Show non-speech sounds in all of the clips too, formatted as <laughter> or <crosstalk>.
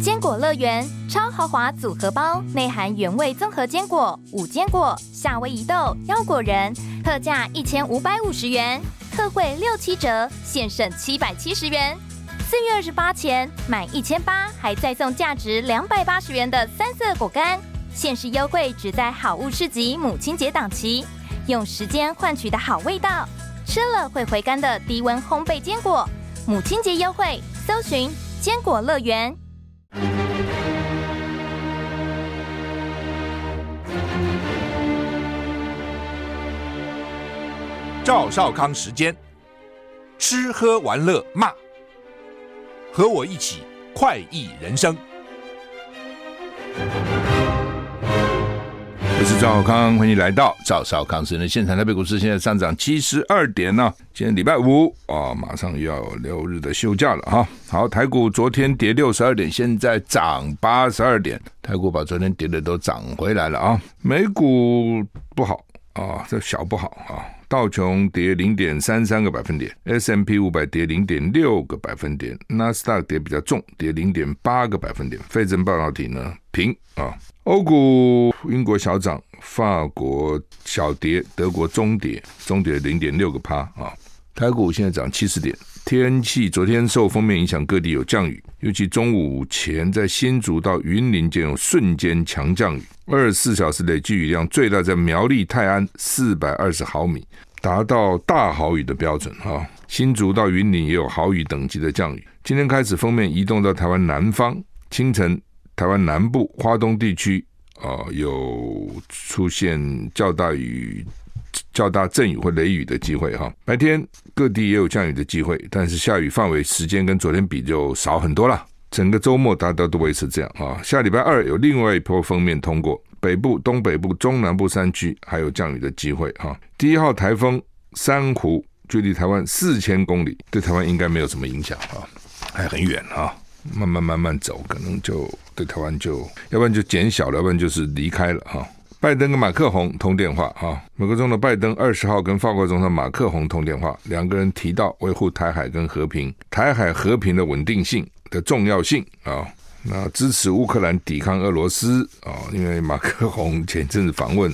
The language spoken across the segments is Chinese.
坚果乐园超豪华组合包，内含原味综合坚果、五坚果、夏威夷豆、腰果仁，特价一千五百五十元，特惠六七折，现省七百七十元。四月二十八前满一千八，还再送价值两百八十元的三色果干，限时优惠只在好物市集母亲节档期，用时间换取的好味道，吃了会回甘的低温烘焙坚果，母亲节优惠，搜寻坚果乐园。赵少康时间，吃喝玩乐骂。和我一起快意人生。我是赵少康，欢迎来到赵少康时间现场。台北股市现在上涨七十二点呢。今天礼拜五啊，马上要六日的休假了哈。好，台股昨天跌六十二点，现在涨八十二点。台股把昨天跌的都涨回来了啊。美股不好啊，这小不好啊。道琼跌零点三三个百分点，S&P 五百跌零点六个百分点，纳斯达克跌比较重，跌零点八个百分点。费城半导体呢平啊，欧股英国小涨，法国小跌，德国中跌，中跌零点六个趴啊。台股现在涨七十点。天气昨天受锋面影响，各地有降雨，尤其中午前在新竹到云林间有瞬间强降雨，二十四小时累计雨量最大在苗栗泰安四百二十毫米，达到大豪雨的标准哈。新竹到云林也有豪雨等级的降雨。今天开始锋面移动到台湾南方，清晨台湾南部、花东地区啊有出现较大雨。较大阵雨或雷雨的机会哈，白天各地也有降雨的机会，但是下雨范围时间跟昨天比就少很多了。整个周末大家都维持这样啊。下礼拜二有另外一波锋面通过北部、东北部、中南部山区，还有降雨的机会哈。第一号台风珊瑚距离台湾四千公里，对台湾应该没有什么影响啊，还很远啊，慢慢慢慢走，可能就对台湾就要不然就减小了，要不然就是离开了哈。拜登跟马克宏通电话啊，美国总统拜登二十号跟法国总统马克宏通电话，两个人提到维护台海跟和平、台海和平的稳定性的重要性啊，那支持乌克兰抵抗俄罗斯啊，因为马克宏前阵子访问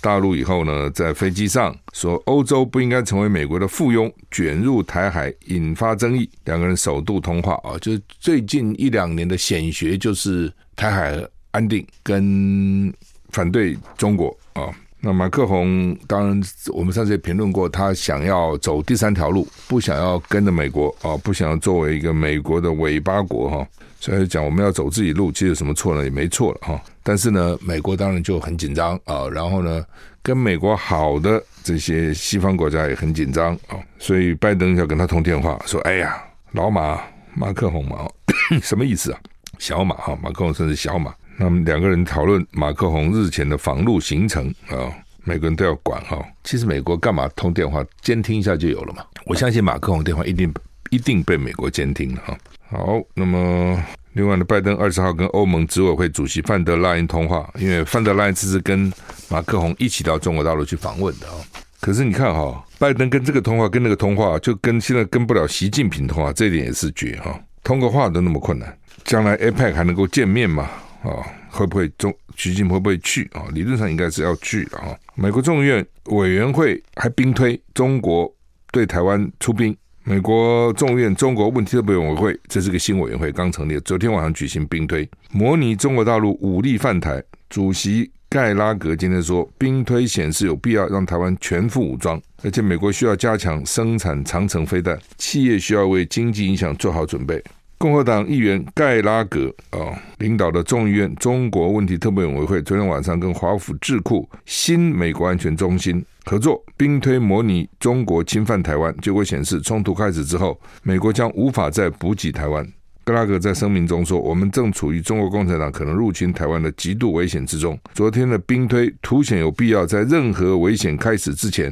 大陆以后呢，在飞机上说欧洲不应该成为美国的附庸，卷入台海引发争议，两个人首度通话啊，就最近一两年的显学就是台海安定跟。反对中国啊，那马克宏当然，我们上次也评论过，他想要走第三条路，不想要跟着美国啊，不想要作为一个美国的尾巴国哈，所以讲我们要走自己路，其实有什么错呢？也没错了哈。但是呢，美国当然就很紧张啊，然后呢，跟美国好的这些西方国家也很紧张啊，所以拜登要跟他通电话，说：“哎呀，老马马克宏嘛，<coughs> 什么意思啊？小马哈，马克宏甚至小马。”那么两个人讨论马克宏日前的访陆行程啊，每个人都要管哈。其实美国干嘛通电话监听一下就有了嘛？我相信马克宏电话一定一定被美国监听了哈。好，那么另外呢，拜登二十号跟欧盟执委会主席范德拉因通话，因为范德拉恩这是跟马克宏一起到中国大陆去访问的啊。可是你看哈，拜登跟这个通话跟那个通话，就跟现在跟不了习近平通话，这一点也是绝哈。通个话都那么困难，将来 APEC 还能够见面吗？啊，会不会中习近平会不会去啊？理论上应该是要去的啊。美国众议院委员会还兵推中国对台湾出兵。美国众议院中国问题特别委员会，这是个新委员会，刚成立，昨天晚上举行兵推，模拟中国大陆武力犯台。主席盖拉格今天说，兵推显示有必要让台湾全副武装，而且美国需要加强生产长城飞弹，企业需要为经济影响做好准备。共和党议员盖拉格啊、哦、领导的众议院中国问题特别委员会昨天晚上跟华府智库新美国安全中心合作，兵推模拟中国侵犯台湾。结果显示，冲突开始之后，美国将无法再补给台湾。盖拉格在声明中说：“我们正处于中国共产党可能入侵台湾的极度危险之中。昨天的兵推凸显有必要在任何危险开始之前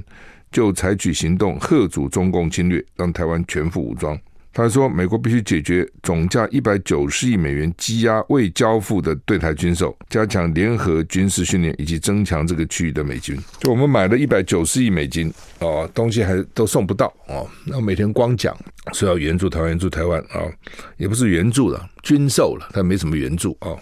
就采取行动，吓阻中共侵略，让台湾全副武装。”他说，美国必须解决总价一百九十亿美元积压未交付的对台军售，加强联合军事训练以及增强这个区域的美军。就我们买了一百九十亿美金哦，东西还都送不到哦。那每天光讲说要援助台湾，援助台湾啊，也不是援助了，军售了，他没什么援助啊，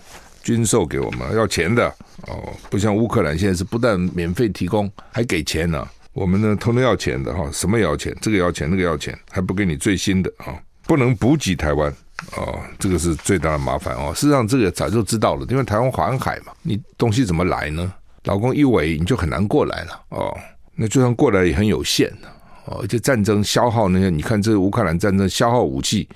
军售给我们要钱的哦，不像乌克兰现在是不但免费提供，还给钱呢。我们呢，通通要钱的哈，什么要钱，这个要钱，那个要钱，还不给你最新的啊，不能补给台湾啊，这个是最大的麻烦哦。事实上，这个早就知道了，因为台湾环海嘛，你东西怎么来呢？老公一围，你就很难过来了哦。那就算过来也很有限哦，而且战争消耗那些，你看这乌克兰战争消耗武器、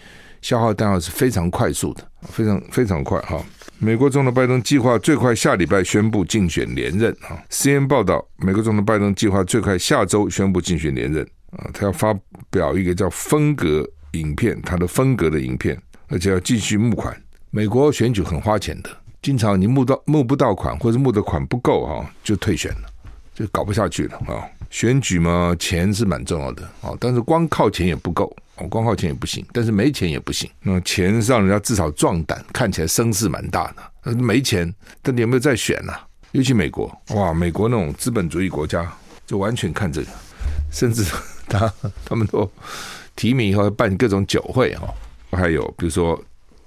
消耗弹药是非常快速的，非常非常快哈。美国总统拜登计划最快下礼拜宣布竞选连任啊。CNN 报道，美国总统拜登计划最快下周宣布竞选连任啊。他要发表一个叫风格影片，他的风格的影片，而且要继续募款。美国选举很花钱的，经常你募到募不到款，或者募的款不够哈，就退选了，就搞不下去了啊。选举嘛，钱是蛮重要的啊，但是光靠钱也不够。哦，光靠钱也不行，但是没钱也不行。那钱让人家至少壮胆，看起来声势蛮大的。没钱，但你有没有再选呢、啊？尤其美国，哇，美国那种资本主义国家，就完全看这个，甚至 <laughs> 他他们都提名以后要办各种酒会哈。还有比如说，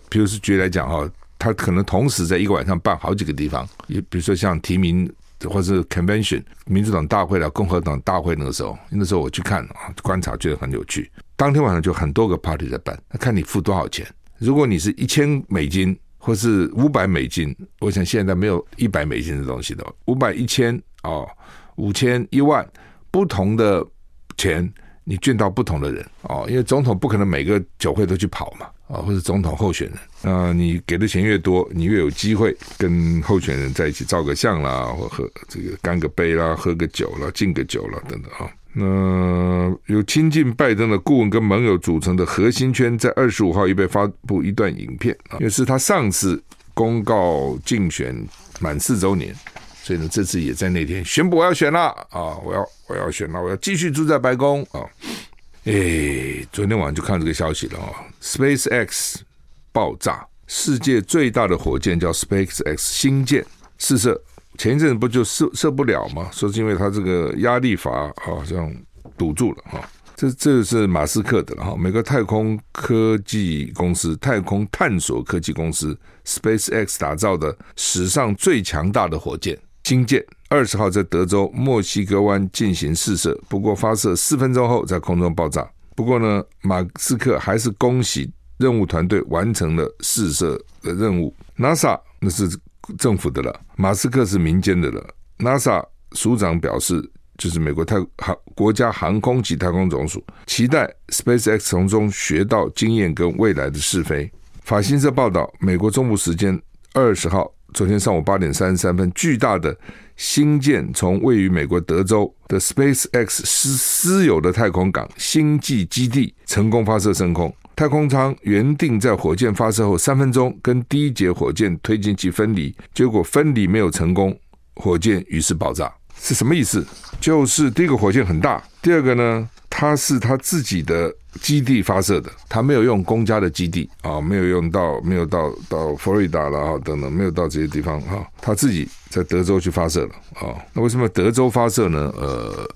比如说举例来讲哈，他可能同时在一个晚上办好几个地方，也比如说像提名。或是 convention 民主党大会了，共和党大会那个时候，那时候我去看啊，观察觉得很有趣。当天晚上就很多个 party 在办，那看你付多少钱。如果你是一千美金或是五百美金，我想现在没有一百美金的东西的，五百、一千哦，五千、一万，不同的钱你见到不同的人哦，因为总统不可能每个酒会都去跑嘛。啊，或者总统候选人，那你给的钱越多，你越有机会跟候选人在一起照个相啦，或喝这个干个杯啦，喝个酒啦，敬个酒啦，等等啊。那由亲近拜登的顾问跟盟友组成的核心圈，在二十五号预备发布一段影片啊，也是他上次公告竞选满四周年，所以呢，这次也在那天宣布我要选了啊，我要我要选了，我要继续住在白宫啊。哎，昨天晚上就看这个消息了啊！SpaceX 爆炸，世界最大的火箭叫 SpaceX 星舰试射，前一阵不就射射不了吗？说是因为它这个压力阀好像堵住了哈。这这是马斯克的哈，美国太空科技公司、太空探索科技公司 SpaceX 打造的史上最强大的火箭星舰。二十号在德州墨西哥湾进行试射，不过发射四分钟后在空中爆炸。不过呢，马斯克还是恭喜任务团队完成了试射的任务。NASA 那是政府的了，马斯克是民间的了。NASA 署长表示，就是美国太航国家航空及太空总署，期待 SpaceX 从中学到经验跟未来的试飞。法新社报道，美国中部时间二十号。昨天上午八点三十三分，巨大的星舰从位于美国德州的 SpaceX 私私有的太空港星际基地成功发射升空。太空舱原定在火箭发射后三分钟跟第一节火箭推进器分离，结果分离没有成功，火箭于是爆炸。是什么意思？就是第一个火箭很大，第二个呢，它是它自己的。基地发射的，他没有用公家的基地啊，没有用到，没有到到佛罗里达了啊，等等，没有到这些地方哈，他自己在德州去发射了啊。那为什么德州发射呢？呃，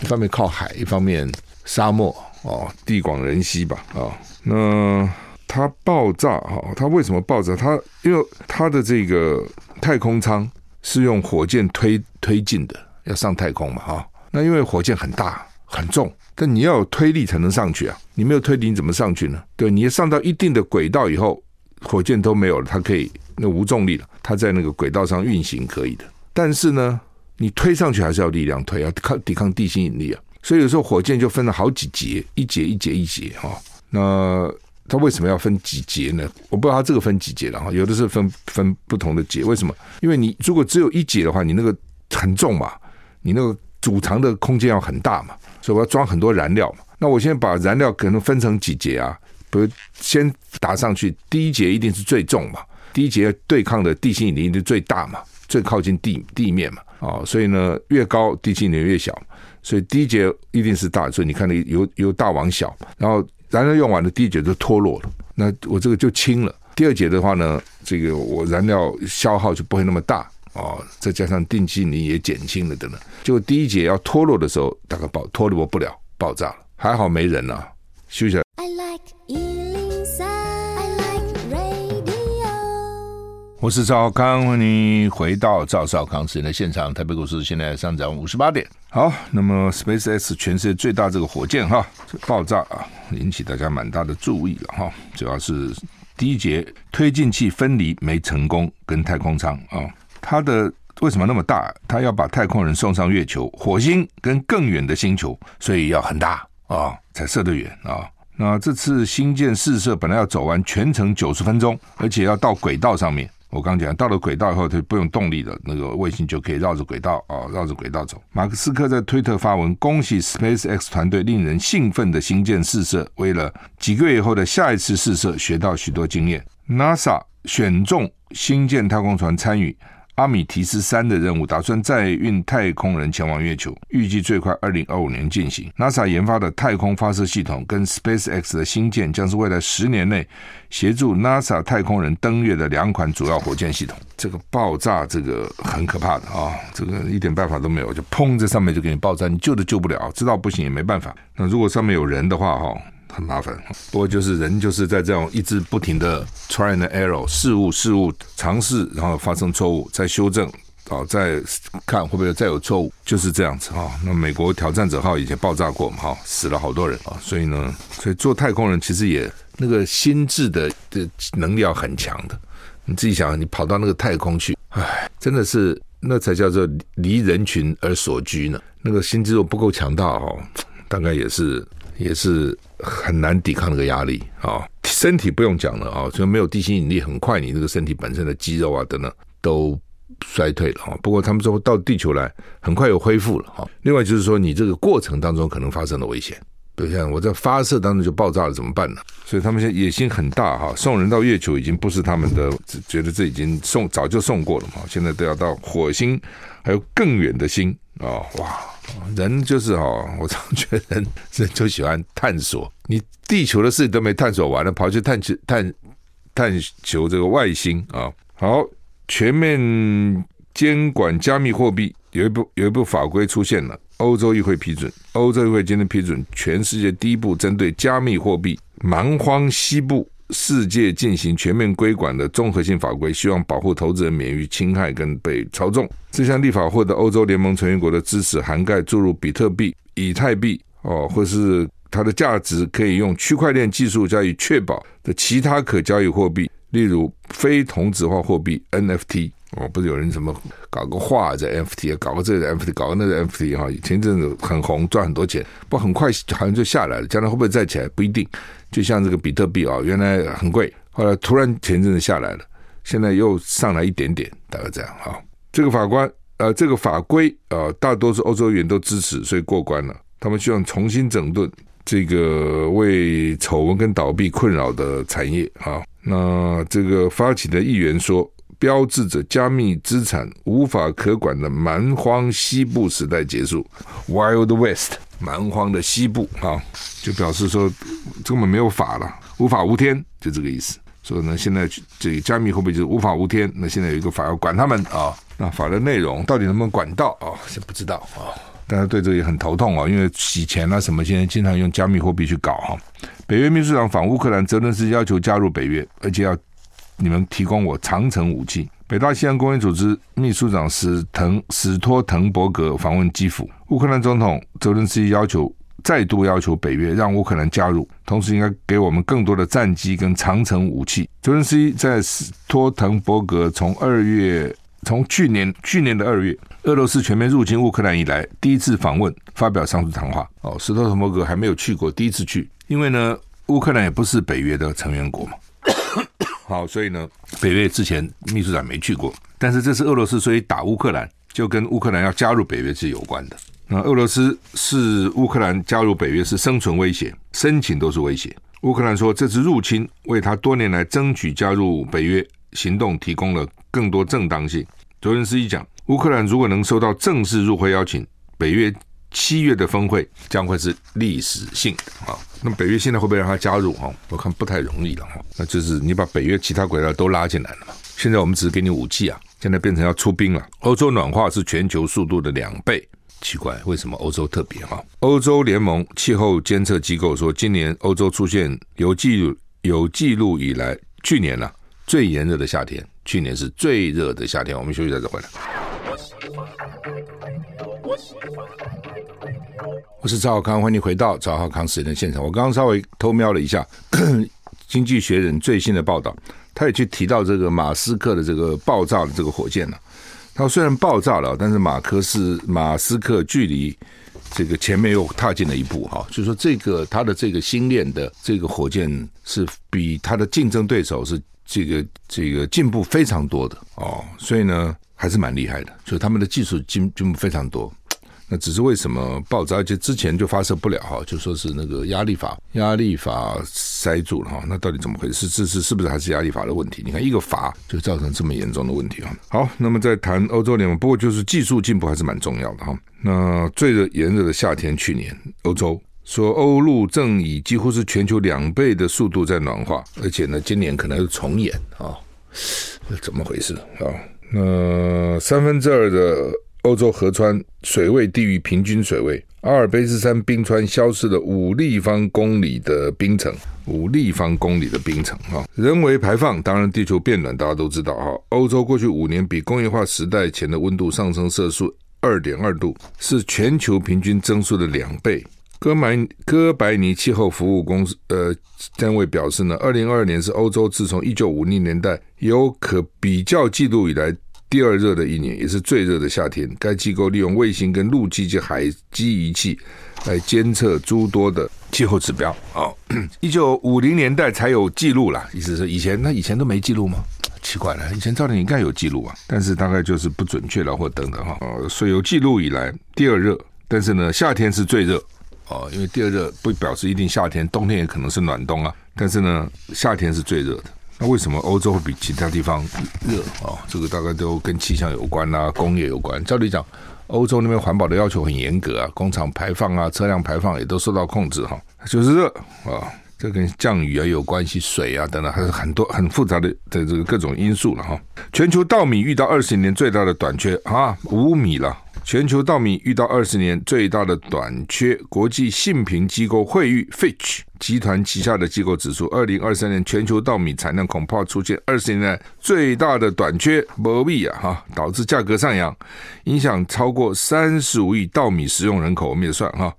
一方面靠海，一方面沙漠哦，地广人稀吧啊。那它爆炸哈，它为什么爆炸？它因为它的这个太空舱是用火箭推推进的，要上太空嘛哈。那因为火箭很大很重。但你要有推力才能上去啊！你没有推力，你怎么上去呢？对，你要上到一定的轨道以后，火箭都没有了，它可以那无重力了，它在那个轨道上运行可以的。但是呢，你推上去还是要力量推，啊抗抵抗地心引力啊。所以有时候火箭就分了好几节，一节一节一节哈。那它为什么要分几节呢？我不知道它这个分几节了哈。有的是分分不同的节，为什么？因为你如果只有一节的话，你那个很重嘛，你那个储藏的空间要很大嘛。所以我要装很多燃料嘛，那我现在把燃料可能分成几节啊？比如先打上去，第一节一定是最重嘛，第一节对抗的地心引力一定最大嘛，最靠近地地面嘛，啊，所以呢越高地心引力越小，所以第一节一定是大，所以你看那由由大往小，然后燃料用完了，第一节就脱落了，那我这个就轻了。第二节的话呢，这个我燃料消耗就不会那么大。哦，再加上定期你也减轻了等等。就第一节要脱落的时候，大概爆脱落不了，爆炸了，还好没人啊，休息。I like 我是赵康，欢迎回到赵少康时间的现场。台北股市现在上涨五十八点。好，那么 SpaceX 全世界最大这个火箭哈，爆炸啊，引起大家蛮大的注意了哈。主要是第一节推进器分离没成功，跟太空舱啊，它的为什么那么大？它要把太空人送上月球、火星跟更远的星球，所以要很大啊，才射得远啊。那这次星舰试射本来要走完全程九十分钟，而且要到轨道上面。我刚讲到了轨道以后，它不用动力的那个卫星就可以绕着轨道啊，绕着轨道走。马克斯克在推特发文，恭喜 SpaceX 团队令人兴奋的星舰试射，为了几个月以后的下一次试射学到许多经验。NASA 选中星舰太空船参与。阿米提斯三的任务打算载运太空人前往月球，预计最快二零二五年进行。NASA 研发的太空发射系统跟 SpaceX 的星舰将是未来十年内协助 NASA 太空人登月的两款主要火箭系统。这个爆炸，这个很可怕的啊！这个一点办法都没有，就砰在上面就给你爆炸，你救都救不了，知道不行也没办法。那如果上面有人的话，哈。很麻烦，不过就是人就是在这种一直不停的 try and error 事物事物尝试，然后发生错误，再修正啊，再看会不会再有错误，就是这样子啊。那美国挑战者号以前爆炸过嘛，哈，死了好多人啊。所以呢，所以做太空人其实也那个心智的的能力要很强的。你自己想，你跑到那个太空去，唉，真的是那才叫做离人群而所居呢。那个心智如果不够强大哦，大概也是。也是很难抵抗那个压力啊，身体不用讲了啊，所以没有地心引力，很快你这个身体本身的肌肉啊等等都衰退了啊。不过他们说到地球来，很快又恢复了啊。另外就是说，你这个过程当中可能发生的危险，比如像我在发射当中就爆炸了，怎么办呢？所以他们现在野心很大哈，送人到月球已经不是他们的，觉得这已经送早就送过了嘛，现在都要到火星，还有更远的星啊，哇！人就是哈，<laughs> 我常觉得人人就喜欢探索。你地球的事都没探索完了，跑去探求探探求这个外星啊！好，全面监管加密货币，有一部有一部法规出现了，欧洲议会批准，欧洲议会今天批准全世界第一部针对加密货币蛮荒西部。世界进行全面规管的综合性法规，希望保护投资人免于侵害跟被操纵。这项立法获得欧洲联盟成员国的支持，涵盖注入比特币、以太币哦，或是它的价值可以用区块链技术加以确保的其他可交易货币，例如非同质化货币 NFT。哦，不是有人什么搞个画在 FT，搞个这个 FT，搞个那个 FT 哈，前阵子很红，赚很多钱，不很快好像就下来了，将来会不会再起来不一定。就像这个比特币啊，原来很贵，后来突然前阵子下来了，现在又上来一点点，大概这样哈。这个法官呃，这个法规啊，大多数欧洲议员都支持，所以过关了。他们希望重新整顿这个为丑闻跟倒闭困扰的产业啊。那这个发起的议员说，标志着加密资产无法可管的蛮荒西部时代结束，Wild West。蛮荒的西部啊，就表示说根本没有法了，无法无天，就这个意思。所以呢，现在这个加密货币就是无法无天。那现在有一个法要管他们啊，那法的内容到底能不能管到啊？是不知道啊。大家对这个也很头痛啊，因为洗钱啊什么，现在经常用加密货币去搞哈。北约秘书长访乌克兰，泽伦斯要求加入北约，而且要你们提供我长城武器。北大西洋公约组织秘书长史滕史托滕伯格访问基辅，乌克兰总统泽伦斯基要求再度要求北约让乌克兰加入，同时应该给我们更多的战机跟长城武器。泽伦斯基在史托滕伯格从二月从去年去年的二月俄罗斯全面入侵乌克兰以来第一次访问，发表上述谈话。哦，史托滕伯格还没有去过，第一次去，因为呢，乌克兰也不是北约的成员国嘛。好，所以呢，北约之前秘书长没去过，但是这是俄罗斯，所以打乌克兰就跟乌克兰要加入北约是有关的。那俄罗斯是乌克兰加入北约是生存威胁，申请都是威胁。乌克兰说这次入侵为他多年来争取加入北约行动提供了更多正当性。泽伦斯基讲，乌克兰如果能收到正式入会邀请，北约七月的峰会将会是历史性的啊。那么北约现在会不会让他加入哈？我看不太容易了哈。那就是你把北约其他国家都拉进来了嘛。现在我们只是给你武器啊，现在变成要出兵了。欧洲暖化是全球速度的两倍，奇怪，为什么欧洲特别哈？欧洲联盟气候监测机构说，今年欧洲出现有记录有记录以来去年呢、啊、最炎热的夏天，去年是最热的夏天。我们休息再走回来。我是赵浩康，欢迎回到赵浩康时间的现场。我刚刚稍微偷瞄了一下《经济学人》最新的报道，他也去提到这个马斯克的这个爆炸的这个火箭了。他虽然爆炸了，但是马克是马斯克距离这个前面又踏进了一步哈，就是说这个他的这个星链的这个火箭是比他的竞争对手是这个这个进步非常多的哦，所以呢还是蛮厉害的，就是他们的技术进进步非常多。那只是为什么爆炸？而且之前就发射不了哈，就说是那个压力阀，压力阀塞住了哈。那到底怎么回事？这是是不是还是压力阀的问题？你看一个阀就造成这么严重的问题啊。好，那么在谈欧洲联盟，不过就是技术进步还是蛮重要的哈。那最热炎热的夏天，去年欧洲说欧陆正以几乎是全球两倍的速度在暖化，而且呢，今年可能是重演啊。怎么回事啊？那三分之二的。欧洲河川水位低于平均水位，阿尔卑斯山冰川消失了五立方公里的冰层，五立方公里的冰层哈。人为排放，当然地球变暖，大家都知道哈。欧洲过去五年比工业化时代前的温度上升摄氏二点二度，是全球平均增速的两倍。哥白哥白尼气候服务公司呃单位表示呢，二零二二年是欧洲自从一九五零年代有可比较记录以来。第二热的一年，也是最热的夏天。该机构利用卫星跟陆基及海基仪器来监测诸多的气候指标。哦，<clears throat> 一九五零年代才有记录啦，意思是以前那以前都没记录吗？奇怪了，以前照理应该有记录啊，但是大概就是不准确了，或等等哈。呃，所以有记录以来第二热，但是呢，夏天是最热哦，因为第二热不表示一定夏天，冬天也可能是暖冬啊。但是呢，夏天是最热的。那为什么欧洲会比其他地方热啊？这个大概都跟气象有关啊，工业有关。照理讲，欧洲那边环保的要求很严格啊，工厂排放啊，车辆排放也都受到控制哈，就是热啊。这跟降雨啊有关系，水啊等等，还是很多很复杂的的这个各种因素了哈。全球稻米遇到二十年最大的短缺啊，无米了。全球稻米遇到二十年最大的短缺，国际信评机构惠誉 Fitch 集团旗下的机构指出，二零二三年全球稻米产量恐怕出现二十年来最大的短缺，没米啊哈，导致价格上扬，影响超过三十五亿稻米食用人口，我们也算哈。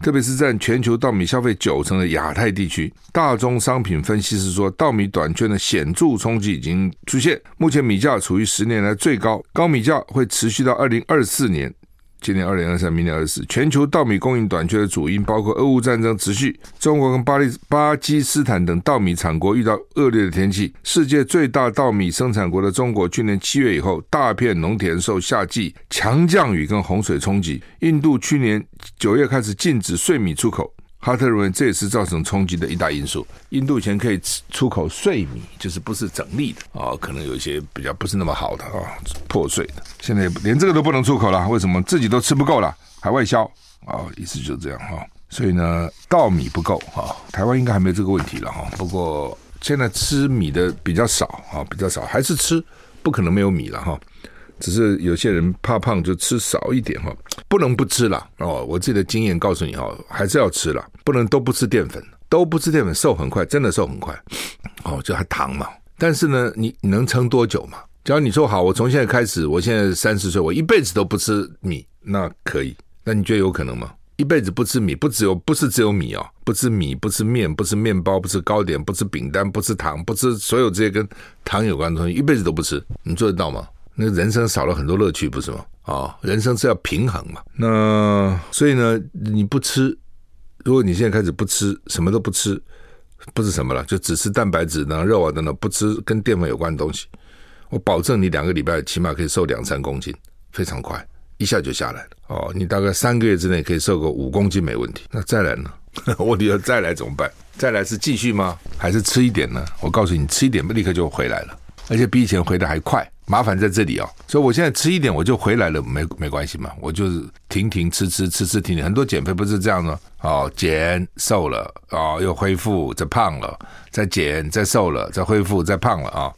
特别是占全球稻米消费九成的亚太地区，大宗商品分析师说，稻米短缺的显著冲击已经出现。目前米价处于十年来最高，高米价会持续到二零二四年。今年二零二三，明年二四，全球稻米供应短缺的主因包括俄乌战争持续，中国跟巴黎巴基斯坦等稻米产国遇到恶劣的天气。世界最大稻米生产国的中国，去年七月以后，大片农田受夏季强降雨跟洪水冲击。印度去年九月开始禁止碎米出口。哈特认为这也是造成冲击的一大因素。印度以前可以出口碎米，就是不是整粒的啊、可能有一些比较不是那么好的啊、破碎的。现在连这个都不能出口了，为什么？自己都吃不够了，还外销啊、意思就是这样哈、所以呢，稻米不够哈、台湾应该还没这个问题了哈、不过现在吃米的比较少啊、比较少，还是吃，不可能没有米了哈。只是有些人怕胖，就吃少一点哈，不能不吃了哦。我自己的经验告诉你哈，还是要吃了，不能都不吃淀粉，都不吃淀粉瘦很快，真的瘦很快哦。就还糖嘛，但是呢，你你能撑多久嘛？假如你说好，我从现在开始，我现在三十岁，我一辈子都不吃米，那可以？那你觉得有可能吗？一辈子不吃米，不只有不是只有米哦，不吃米，不吃面，不吃面包，不吃糕点，不吃饼干，不吃糖，不吃所有这些跟糖有关的东西，一辈子都不吃，你做得到吗？那人生少了很多乐趣，不是吗？啊、哦，人生是要平衡嘛。那所以呢，你不吃，如果你现在开始不吃，什么都不吃，不是什么了，就只吃蛋白质、然后肉啊等等，不吃跟淀粉有关的东西，我保证你两个礼拜起码可以瘦两三公斤，非常快，一下就下来了。哦，你大概三个月之内可以瘦个五公斤没问题。那再来呢？<laughs> 我你要再来怎么办？再来是继续吗？还是吃一点呢？我告诉你，吃一点不立刻就回来了。而且比以前回的还快。麻烦在这里哦，所以我现在吃一点我就回来了，没没关系嘛，我就是停停吃吃吃吃停停。很多减肥不是这样的哦，减瘦了哦，又恢复再胖了，再减再瘦了，再恢复再胖了啊、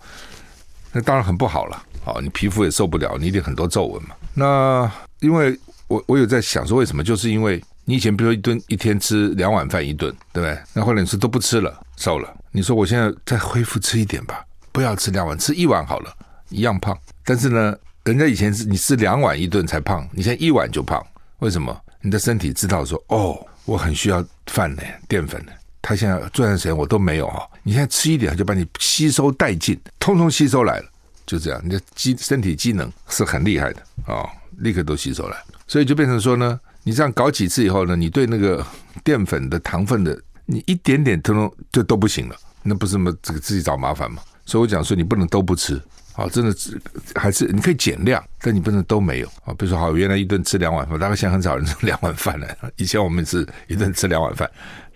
那当然很不好了。哦，你皮肤也受不了，你一定很多皱纹嘛。那因为我我有在想说为什么，就是因为你以前比如说一顿一天吃两碗饭一顿，对不对？那后来你是都不吃了，瘦了。你说我现在再恢复吃一点吧，不要吃两碗，吃一碗好了。一样胖，但是呢，人家以前是你吃两碗一顿才胖，你现在一碗就胖，为什么？你的身体知道说，哦，我很需要饭呢，淀粉呢。他现在这段时间我都没有哈，你现在吃一点就把你吸收殆尽，通通吸收来了，就这样，你的机身体机能是很厉害的啊、立刻都吸收来，所以就变成说呢，你这样搞几次以后呢，你对那个 <laughs> 淀粉的糖分的，你一点点通通就都不行了，那不是么这个自己找麻烦吗？所以我讲说你不能都不吃。好，真的是还是你可以减量，但你不能都没有啊。比如说，好，原来一顿吃两碗饭，大概现在很少人吃 <laughs> 两碗饭了。以前我们是一顿吃两碗饭，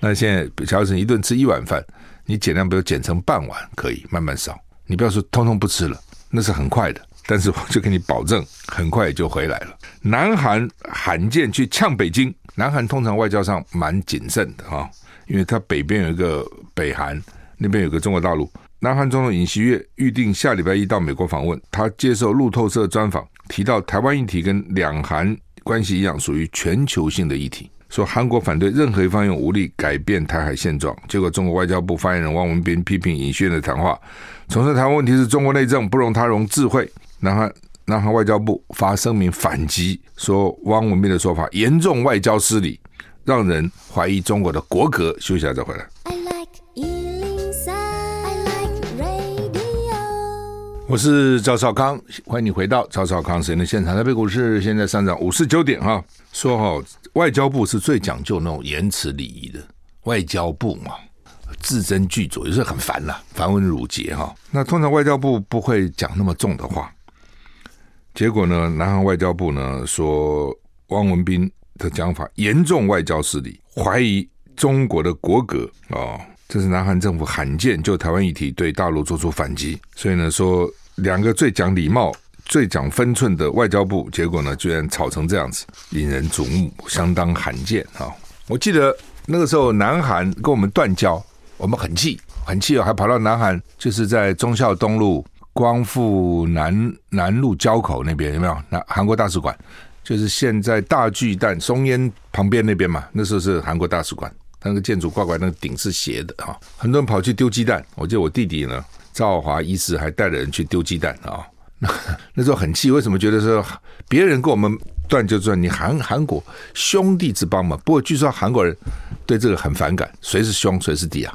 那现在假如是一顿吃一碗饭，你减量，比如减成半碗，可以慢慢少。你不要说通通不吃了，那是很快的。但是我就给你保证，很快也就回来了。南韩罕见去呛北京，南韩通常外交上蛮谨慎的哈，因为它北边有一个北韩，那边有个中国大陆。南韩总统尹锡悦预定下礼拜一到美国访问。他接受路透社专访，提到台湾议题跟两韩关系一样，属于全球性的议题。说韩国反对任何一方用武力改变台海现状。结果，中国外交部发言人汪文斌批评尹锡悦的谈话，重申台湾问题是中国内政，不容他人智慧。南韩南韩外交部发声明反击，说汪文斌的说法严重外交失礼，让人怀疑中国的国格。休息下再回来。我是赵少康，欢迎你回到赵少康时间的现场。台北股市现在上涨五十九点哈。说哈，外交部是最讲究那种言辞礼仪的，外交部嘛，字斟句酌，有时候很烦呐，繁文缛节哈。那通常外交部不会讲那么重的话。结果呢，南韩外交部呢说汪文斌的讲法严重外交失礼，怀疑中国的国格啊。这是南韩政府罕见就台湾议题对大陆做出反击，所以呢，说两个最讲礼貌、最讲分寸的外交部，结果呢，居然吵成这样子，引人瞩目，相当罕见哈。我记得那个时候，南韩跟我们断交，我们很气，很气哦，还跑到南韩，就是在忠孝东路、光复南南路交口那边，有没有？那韩国大使馆，就是现在大巨蛋松烟旁边那边嘛，那时候是韩国大使馆。那个建筑怪怪，那个顶是斜的哈，很多人跑去丢鸡蛋。我记得我弟弟呢，赵华医师还带着人去丢鸡蛋啊。那 <laughs> 那时候很气，为什么觉得说别人跟我们断就断？你韩韩国兄弟之邦嘛。不过据说韩国人对这个很反感，谁是兄谁是弟啊？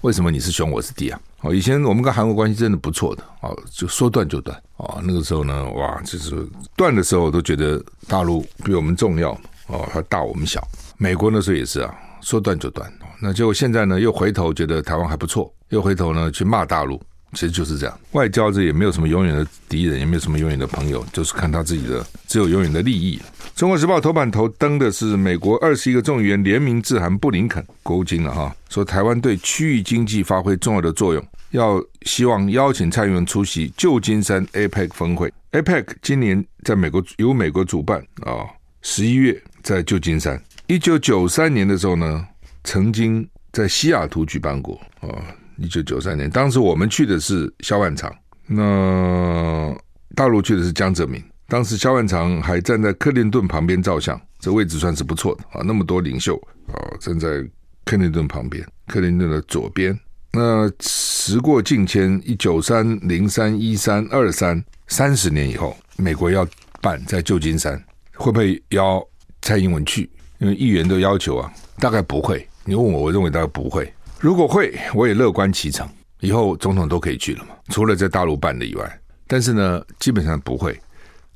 为什么你是兄我是弟啊？哦，以前我们跟韩国关系真的不错的哦，就说断就断哦。那个时候呢，哇，就是断的时候都觉得大陆比我们重要哦，他大我们小。美国那时候也是啊。说断就断，那结果现在呢，又回头觉得台湾还不错，又回头呢去骂大陆，其实就是这样。外交这也没有什么永远的敌人，也没有什么永远的朋友，就是看他自己的，只有永远的利益。中国时报头版头登的是美国二十一个众议员联名致函布林肯国务卿了哈，说台湾对区域经济发挥重要的作用，要希望邀请蔡英文出席旧金山 APEC 峰会。APEC 今年在美国由美国主办啊，十一月在旧金山。一九九三年的时候呢，曾经在西雅图举办过啊。一九九三年，当时我们去的是萧万长，那大陆去的是江泽民。当时萧万长还站在克林顿旁边照相，这位置算是不错的啊。那么多领袖啊，站在克林顿旁边，克林顿的左边。那时过境迁，一九三零三一三二三三十年以后，美国要办在旧金山，会不会邀蔡英文去？因为议员都要求啊，大概不会。你问我，我认为大概不会。如果会，我也乐观其成。以后总统都可以去了嘛，除了在大陆办的以外。但是呢，基本上不会。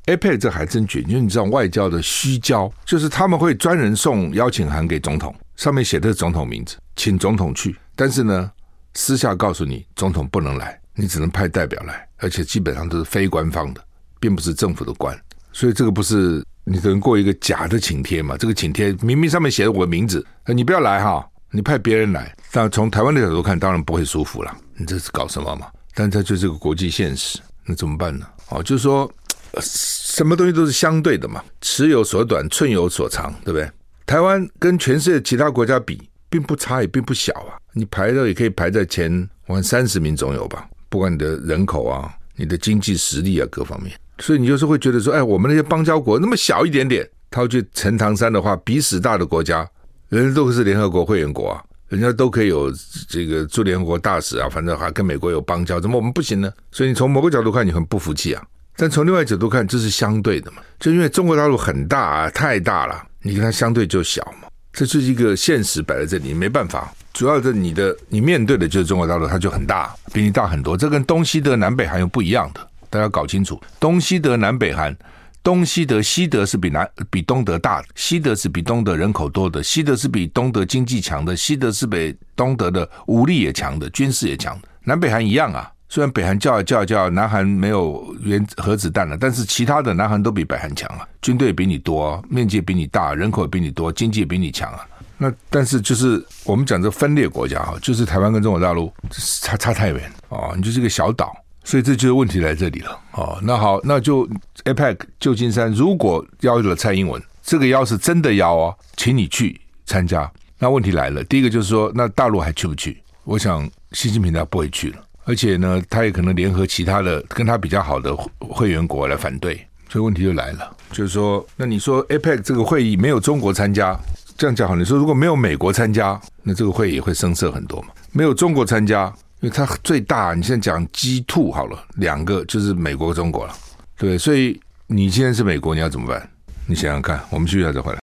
APEC 这还真绝，因为你知道外交的虚交，就是他们会专人送邀请函给总统，上面写的是总统名字，请总统去。但是呢，私下告诉你，总统不能来，你只能派代表来，而且基本上都是非官方的，并不是政府的官。所以这个不是。你等于过一个假的请帖嘛？这个请帖明明上面写了我的名字，你不要来哈，你派别人来。但从台湾的角度看，当然不会舒服了。你这是搞什么嘛？但它就是个国际现实，那怎么办呢？哦，就是说，什么东西都是相对的嘛，尺有所短，寸有所长，对不对？台湾跟全世界其他国家比，并不差，也并不小啊。你排的也可以排在前，我看三十名总有吧。不管你的人口啊，你的经济实力啊，各方面，所以你就是会觉得说，哎，我们那些邦交国那么小一点点，套句陈唐山的话，比死大的国家，人家都是联合国会员国啊，人家都可以有这个驻联合国大使啊，反正还跟美国有邦交，怎么我们不行呢？所以你从某个角度看，你很不服气啊。但从另外角度看，这是相对的嘛，就因为中国大陆很大啊，太大了。你跟它相对就小嘛，这就是一个现实摆在这里，没办法。主要的你的你面对的就是中国大陆，它就很大，比你大很多。这跟东西的、南北韩又不一样的，大家搞清楚。东西德、南北韩，东西德西德是比南比东德大，西德是比东德人口多的，西德是比东德经济强的，西德是比东德的武力也强的，军事也强的。南北韩一样啊。虽然北韩叫啊叫啊叫，南韩没有原核子弹了，但是其他的南韩都比北韩强啊，军队比你多，面积比你大，人口比你多，经济比你强啊。那但是就是我们讲这分裂国家哈，就是台湾跟中国大陆差差太远哦，你就是一个小岛，所以这就是问题来这里了哦。那好，那就 APEC 旧金山如果邀了蔡英文，这个邀是真的邀哦，请你去参加。那问题来了，第一个就是说，那大陆还去不去？我想习近平他不会去了。而且呢，他也可能联合其他的跟他比较好的会员国来反对，所以问题就来了，就是说，那你说 APEC 这个会议没有中国参加，这样讲好，你说如果没有美国参加，那这个会议也会生涩很多嘛？没有中国参加，因为它最大，你现在讲 G2 好了，两个就是美国、中国了，对，所以你现在是美国，你要怎么办？你想想看，我们继续再回来。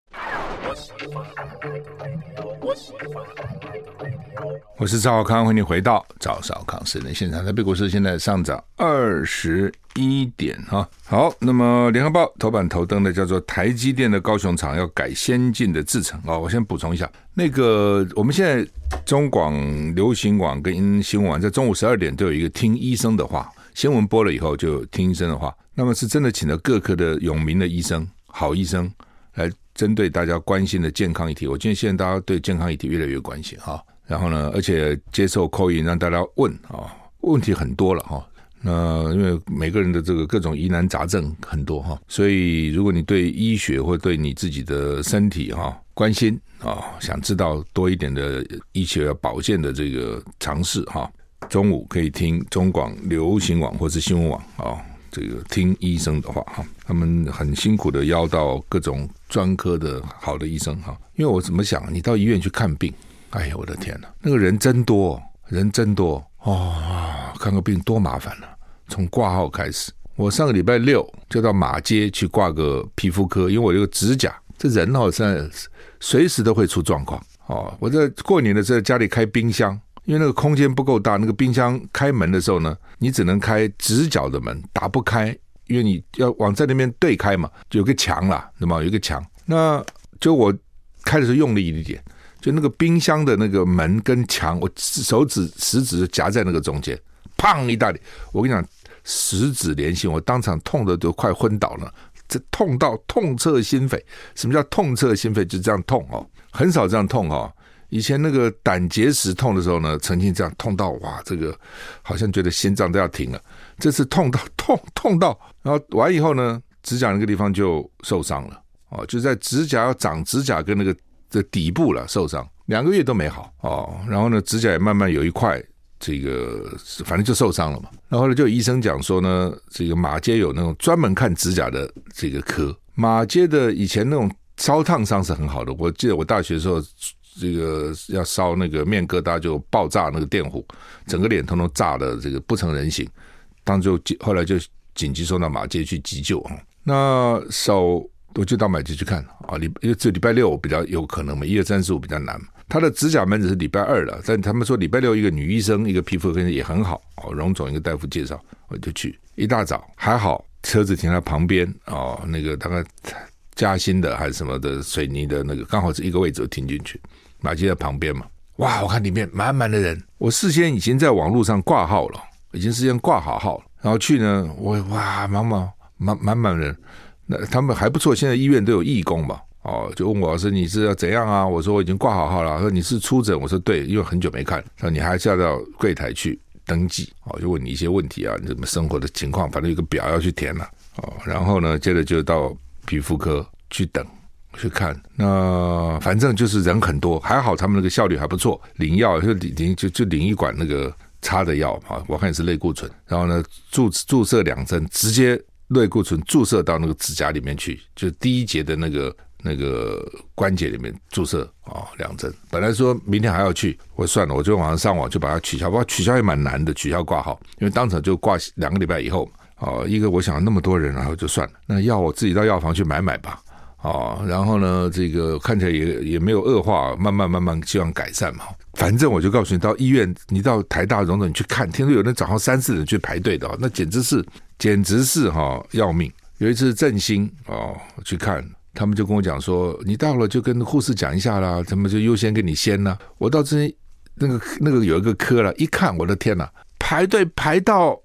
我是赵少康，欢迎回到赵少康私人现场。台北股市现在上涨二十一点哈。好，那么联合报头版头登的叫做台积电的高雄厂要改先进的制程啊。我先补充一下，那个我们现在中广流行网跟新闻网在中午十二点都有一个听医生的话，新闻播了以后就听医生的话。那么是真的请了各科的有名的医生、好医生来针对大家关心的健康议题。我觉得现在大家对健康议题越来越关心哈。然后呢，而且接受 call in 让大家问啊，问题很多了哈。那因为每个人的这个各种疑难杂症很多哈，所以如果你对医学或对你自己的身体哈关心啊，想知道多一点的医学保健的这个常识哈，中午可以听中广流行网或是新闻网啊，这个听医生的话哈，他们很辛苦的邀到各种专科的好的医生哈。因为我怎么想，你到医院去看病。哎呀，我的天哪，那个人真多，人真多哦！看个病多麻烦呢，从挂号开始，我上个礼拜六就到马街去挂个皮肤科，因为我有个指甲，这人好像随时都会出状况哦。我在过年的时候家里开冰箱，因为那个空间不够大，那个冰箱开门的时候呢，你只能开直角的门，打不开，因为你要往在那边对开嘛，有个墙啦，对吗？有个墙，那就我开的时候用力一点。就那个冰箱的那个门跟墙，我手指食指夹在那个中间，砰一大力，我跟你讲，十指连心，我当场痛得都快昏倒了，这痛到痛彻心扉。什么叫痛彻心扉？就这样痛哦，很少这样痛哦。以前那个胆结石痛的时候呢，曾经这样痛到哇，这个好像觉得心脏都要停了。这次痛到 <laughs> 痛痛到，然后完以后呢，指甲那个地方就受伤了哦，就在指甲要长指甲跟那个。这底部了受伤，两个月都没好哦。然后呢，指甲也慢慢有一块，这个反正就受伤了嘛。然后呢，就有医生讲说呢，这个马街有那种专门看指甲的这个科。马街的以前那种烧烫伤是很好的，我记得我大学的时候，这个要烧那个面疙瘩就爆炸那个电弧，整个脸通通炸的这个不成人形。当就后来就紧急送到马街去急救啊。那手。我就到马偕去看啊，礼因为这礼拜六比较有可能嘛，一二三四五比较难。他的指甲门只是礼拜二了，但他们说礼拜六一个女医生，一个皮肤科也很好哦，荣总一个大夫介绍，我就去。一大早还好，车子停在旁边哦，那个大概嘉兴的还是什么的水泥的那个，刚好是一个位置停进去。马偕在旁边嘛，哇，我看里面满满的人，我事先已经在网络上挂号了，已经事先挂好号了，然后去呢，我哇，满满满满满人。那他们还不错，现在医院都有义工嘛，哦，就问我说你是要怎样啊？我说我已经挂好号了。说你是初诊，我说对，因为很久没看。说你还是要到柜台去登记哦，就问你一些问题啊，你怎么生活的情况，反正有个表要去填了哦。然后呢，接着就到皮肤科去等去看。那反正就是人很多，还好他们那个效率还不错，领药就领就就领一管那个擦的药啊，我看也是类固醇。然后呢，注注射两针，直接类固醇注射到那个指甲里面去，就第一节的那个。那个关节里面注射啊，两针。本来说明天还要去，我算了，我就晚上上网就把它取消。不过取消也蛮难的，取消挂号，因为当场就挂两个礼拜以后。哦，一个我想那么多人，然后就算了。那药我自己到药房去买买吧。哦，然后呢，这个看起来也也没有恶化，慢慢慢慢希望改善嘛。反正我就告诉你，到医院，你到台大荣总你去看，听说有人早上三四点去排队的，那简直是简直是哈要命。有一次振兴哦去看。他们就跟我讲说，你到了就跟护士讲一下啦，他们就优先给你先呢。我到这那个那个有一个科了，一看我的天呐，排队排到，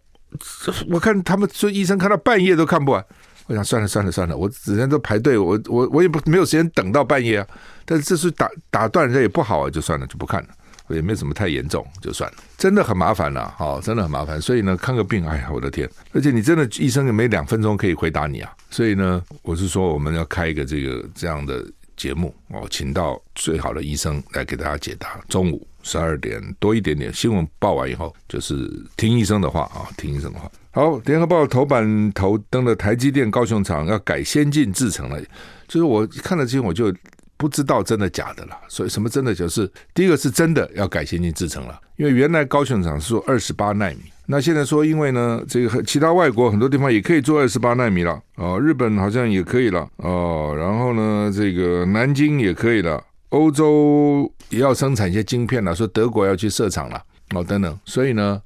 我看他们说医生看到半夜都看不完。我想算了算了算了，我只能都排队，我我我也不没有时间等到半夜啊。但是这是打打断人家也不好啊，就算了就不看了。也没什么太严重，就算了。真的很麻烦了，哦，真的很麻烦。所以呢，看个病，哎呀，我的天！而且你真的医生也没两分钟可以回答你啊。所以呢，我是说我们要开一个这个这样的节目哦，请到最好的医生来给大家解答。中午十二点多一点点，新闻报完以后，就是听医生的话啊，听医生的话。好，联合报头版头登的台积电高雄厂要改先进制程了，就是我看了之后我就。不知道真的假的了，所以什么真的就是第一个是真的要改先进制程了，因为原来高雄厂是做二十八纳米，那现在说因为呢这个其他外国很多地方也可以做二十八纳米了哦，日本好像也可以了哦，然后呢这个南京也可以了，欧洲也要生产一些晶片了，说德国要去设厂了哦等等，所以呢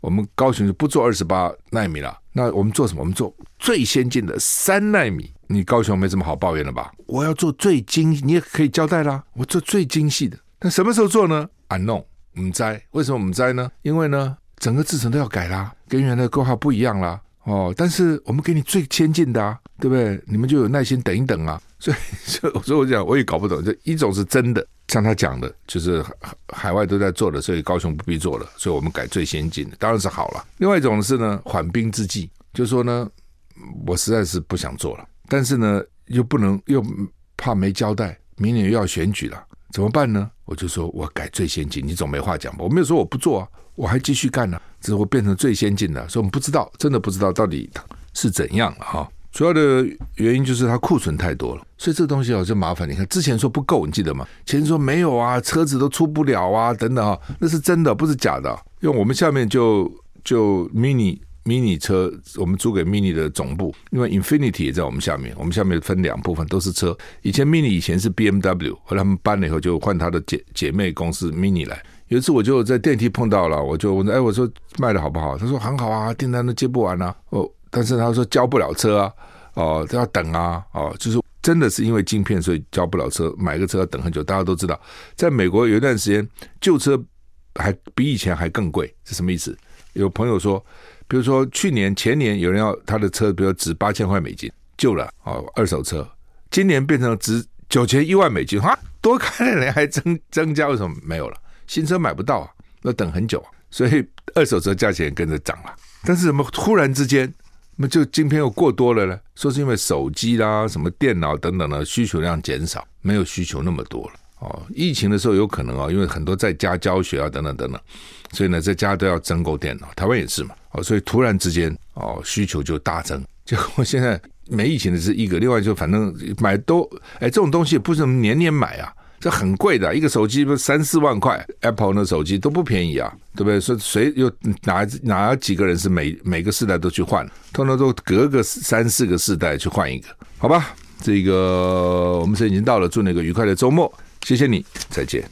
我们高雄就不做二十八纳米了，那我们做什么？我们做最先进的三纳米。你高雄没什么好抱怨的吧？我要做最精，你也可以交代啦。我做最精细的，那什么时候做呢？Unknown，我们在为什么我们在呢？因为呢，整个制程都要改啦，跟原来的规划不一样啦。哦，但是我们给你最先进的啊，对不对？你们就有耐心等一等啊。<laughs> 所以，所以我说我讲我也搞不懂，这一种是真的，像他讲的，就是海外都在做的，所以高雄不必做了，所以我们改最先进的，当然是好了。另外一种是呢，缓兵之计，就是说呢，我实在是不想做了。但是呢，又不能又怕没交代，明年又要选举了，怎么办呢？我就说我改最先进，你总没话讲吧？我没有说我不做啊，我还继续干呢、只是我变成最先进的，所以我们不知道，真的不知道到底是怎样了哈。主要的原因就是它库存太多了，所以这个东西哦就麻烦。你看之前说不够，你记得吗？前说没有啊，车子都出不了啊，等等啊，那是真的，不是假的。因为我们下面就就 mini。Mini 车，我们租给 mini 的总部，因为 Infinity 也在我们下面，我们下面分两部分，都是车。以前 mini 以前是 BMW，后来他们搬了以后，就换他的姐姐妹公司 mini 来。有一次我就在电梯碰到了，我就问，哎，我说卖的好不好？他说很好啊，订单都接不完啊。哦，但是他说交不了车啊，哦，都要等啊，哦，就是真的是因为晶片，所以交不了车，买个车要等很久。大家都知道，在美国有一段时间旧车还比以前还更贵，是什么意思？有朋友说。比如说去年前年有人要他的车，比如值八千块美金，旧了哦，二手车，今年变成值九千一万美金，哈，多开的人还增增加，为什么没有了？新车买不到啊，要等很久啊，所以二手车价钱也跟着涨了。但是怎么突然之间，那么就今天又过多了呢？说是因为手机啦、什么电脑等等的需求量减少，没有需求那么多了。哦，疫情的时候有可能啊，因为很多在家教学啊等等等等，所以呢在家都要增购电脑，台湾也是嘛。哦，所以突然之间哦需求就大增，结果现在没疫情的是一个，另外就反正买都哎这种东西不是年年买啊，这很贵的，一个手机不三四万块，Apple 的手机都不便宜啊，对不对？说谁又哪哪几个人是每每个世代都去换，通常都隔个三四个世代去换一个，好吧？这个我们是已经到了，祝你一个愉快的周末。谢谢你，再见。